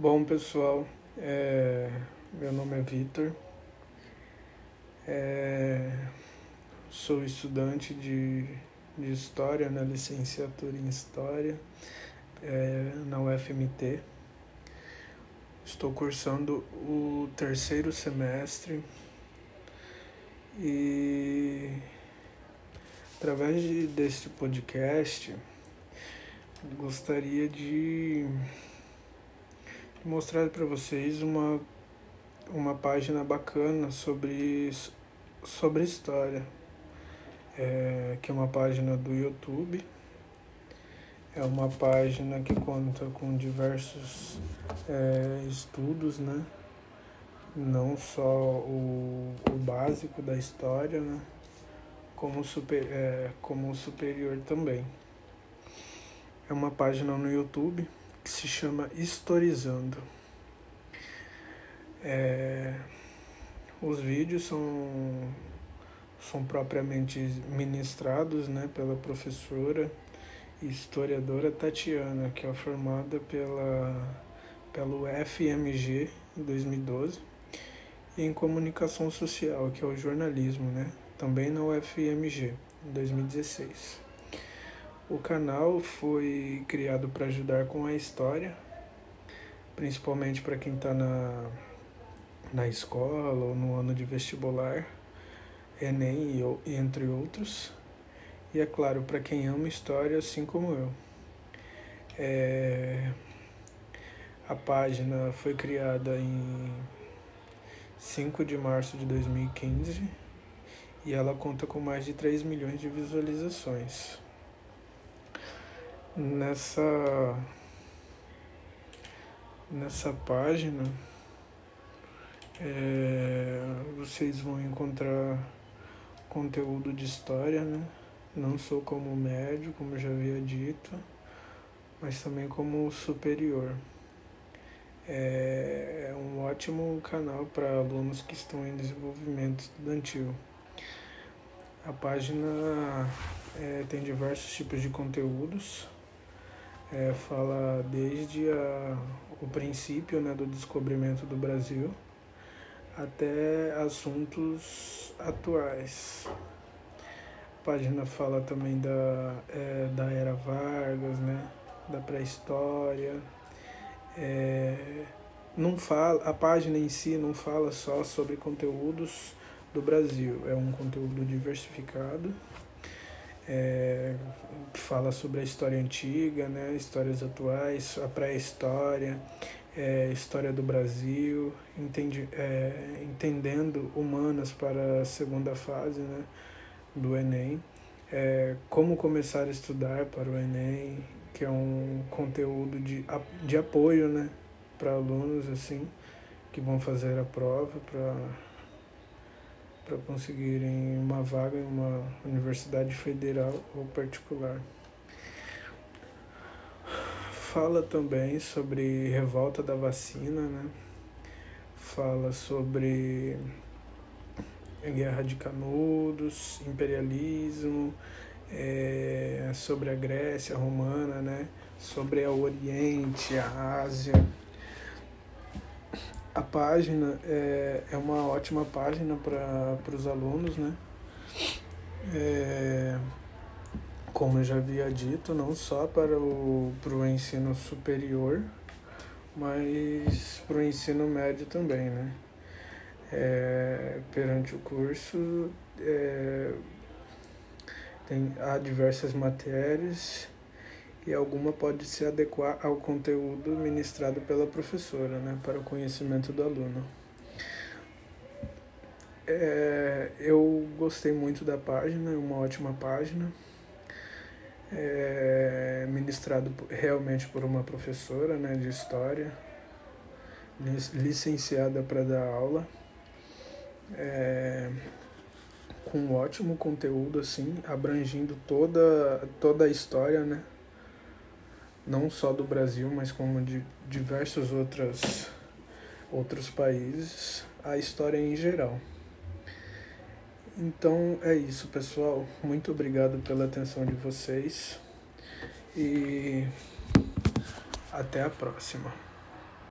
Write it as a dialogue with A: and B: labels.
A: Bom, pessoal, é, meu nome é Vitor, é, sou estudante de, de História na licenciatura em História é, na UFMT. Estou cursando o terceiro semestre e através de, deste podcast gostaria de mostrar para vocês uma, uma página bacana sobre, sobre história, é, que é uma página do YouTube. É uma página que conta com diversos é, estudos, né? Não só o, o básico da história, né? Como, super, é, como superior também. É uma página no YouTube que se chama Historizando. É, os vídeos são, são propriamente ministrados né, pela professora e historiadora Tatiana, que é formada pela, pelo FMG em 2012, e em comunicação social, que é o jornalismo, né, também na UFMG, em 2016. O canal foi criado para ajudar com a história, principalmente para quem está na, na escola ou no ano de vestibular, Enem entre outros. E é claro, para quem ama história, assim como eu. É, a página foi criada em 5 de março de 2015 e ela conta com mais de 3 milhões de visualizações nessa nessa página é, vocês vão encontrar conteúdo de história, né? Não sou como médio, como já havia dito, mas também como superior. É, é um ótimo canal para alunos que estão em desenvolvimento estudantil. A página é, tem diversos tipos de conteúdos é, fala desde a, o princípio né, do descobrimento do Brasil até assuntos atuais. A página fala também da, é, da era Vargas, né, da pré-história. É, não fala, a página em si não fala só sobre conteúdos do Brasil, é um conteúdo diversificado é, fala sobre a história antiga, né, histórias atuais, a pré-história, é, história do Brasil, entendi, é, entendendo humanas para a segunda fase né, do Enem, é, como começar a estudar para o Enem, que é um conteúdo de, de apoio né, para alunos assim que vão fazer a prova para para conseguirem uma vaga em uma universidade federal ou particular. Fala também sobre revolta da vacina, né? Fala sobre guerra de canudos, imperialismo, é, sobre a Grécia romana, né? Sobre o Oriente, a Ásia a página é, é uma ótima página para os alunos, né? É, como eu já havia dito, não só para o, para o ensino superior, mas para o ensino médio também, né? É, perante o curso, é, tem, há diversas matérias e alguma pode se adequar ao conteúdo ministrado pela professora, né, para o conhecimento do aluno. É, eu gostei muito da página, é uma ótima página, é, ministrado realmente por uma professora né, de história, licenciada para dar aula, é, com um ótimo conteúdo assim, abrangindo toda, toda a história, né? Não só do Brasil, mas como de diversos outras, outros países, a história em geral. Então é isso, pessoal. Muito obrigado pela atenção de vocês e até a próxima.